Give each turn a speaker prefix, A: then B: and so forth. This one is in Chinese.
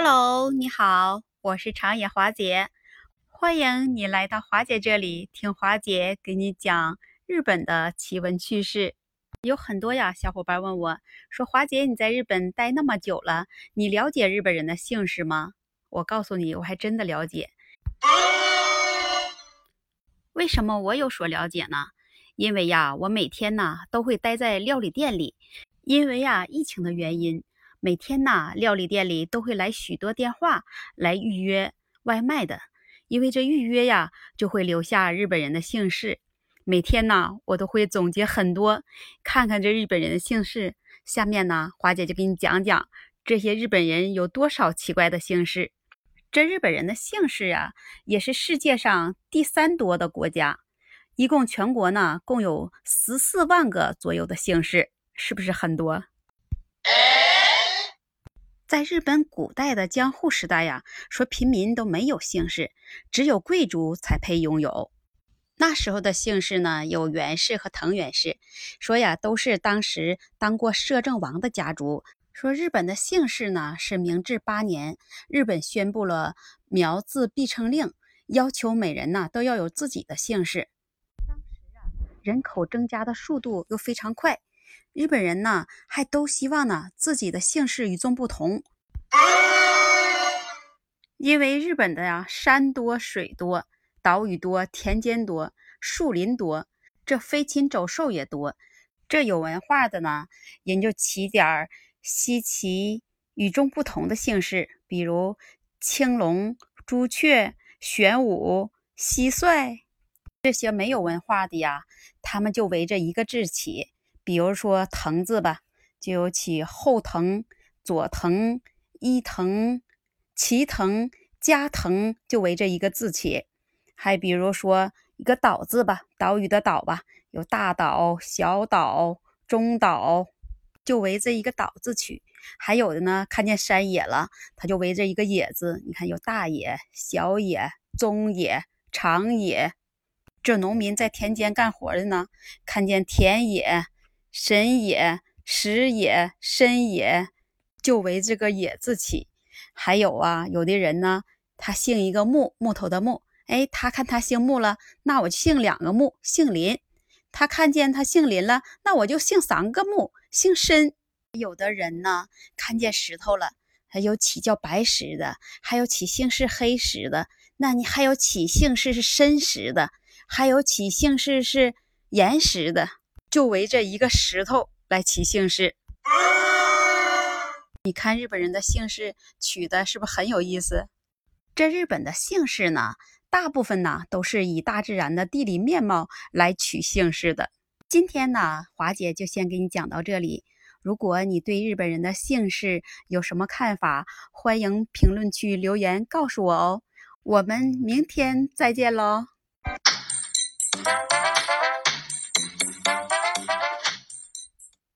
A: Hello，你好，我是长野华姐，欢迎你来到华姐这里，听华姐给你讲日本的奇闻趣事。有很多呀，小伙伴问我说：“华姐，你在日本待那么久了，你了解日本人的姓氏吗？”我告诉你，我还真的了解。为什么我有所了解呢？因为呀，我每天呢都会待在料理店里，因为呀，疫情的原因。每天呐，料理店里都会来许多电话来预约外卖的，因为这预约呀，就会留下日本人的姓氏。每天呢，我都会总结很多，看看这日本人的姓氏。下面呢，华姐就给你讲讲这些日本人有多少奇怪的姓氏。这日本人的姓氏啊，也是世界上第三多的国家，一共全国呢共有十四万个左右的姓氏，是不是很多？在日本古代的江户时代呀，说平民都没有姓氏，只有贵族才配拥有。那时候的姓氏呢，有源氏和藤原氏，说呀都是当时当过摄政王的家族。说日本的姓氏呢，是明治八年，日本宣布了苗字必称令，要求每人呢都要有自己的姓氏。当时啊，人口增加的速度又非常快。日本人呢，还都希望呢自己的姓氏与众不同，因为日本的呀山多水多，岛屿多，田间多，树林多，这飞禽走兽也多。这有文化的呢，人就起点儿稀奇、与众不同的姓氏，比如青龙、朱雀、玄武、蟋蟀。这些没有文化的呀，他们就围着一个字起。比如说“藤”字吧，就有起后藤、左藤、伊藤、齐藤、加藤，就围着一个字起。还比如说一个“岛”字吧，岛屿的“岛”吧，有大岛、小岛、中岛，就围着一个“岛”字取。还有的呢，看见山野了，它就围着一个“野”字。你看有大野、小野、中野、长野。这农民在田间干活的呢，看见田野。神也、石也、深也，就为这个“也”字起。还有啊，有的人呢，他姓一个木，木头的木。哎，他看他姓木了，那我就姓两个木，姓林。他看见他姓林了，那我就姓三个木，姓申。有的人呢，看见石头了，还有起叫白石的，还有起姓是黑石的。那你还有起姓氏是深石的，还有起姓氏是岩石的。就围着一个石头来起姓氏，你看日本人的姓氏取的是不是很有意思？这日本的姓氏呢，大部分呢都是以大自然的地理面貌来取姓氏的。今天呢，华姐就先给你讲到这里。如果你对日本人的姓氏有什么看法，欢迎评论区留言告诉我哦。我们明天再见喽。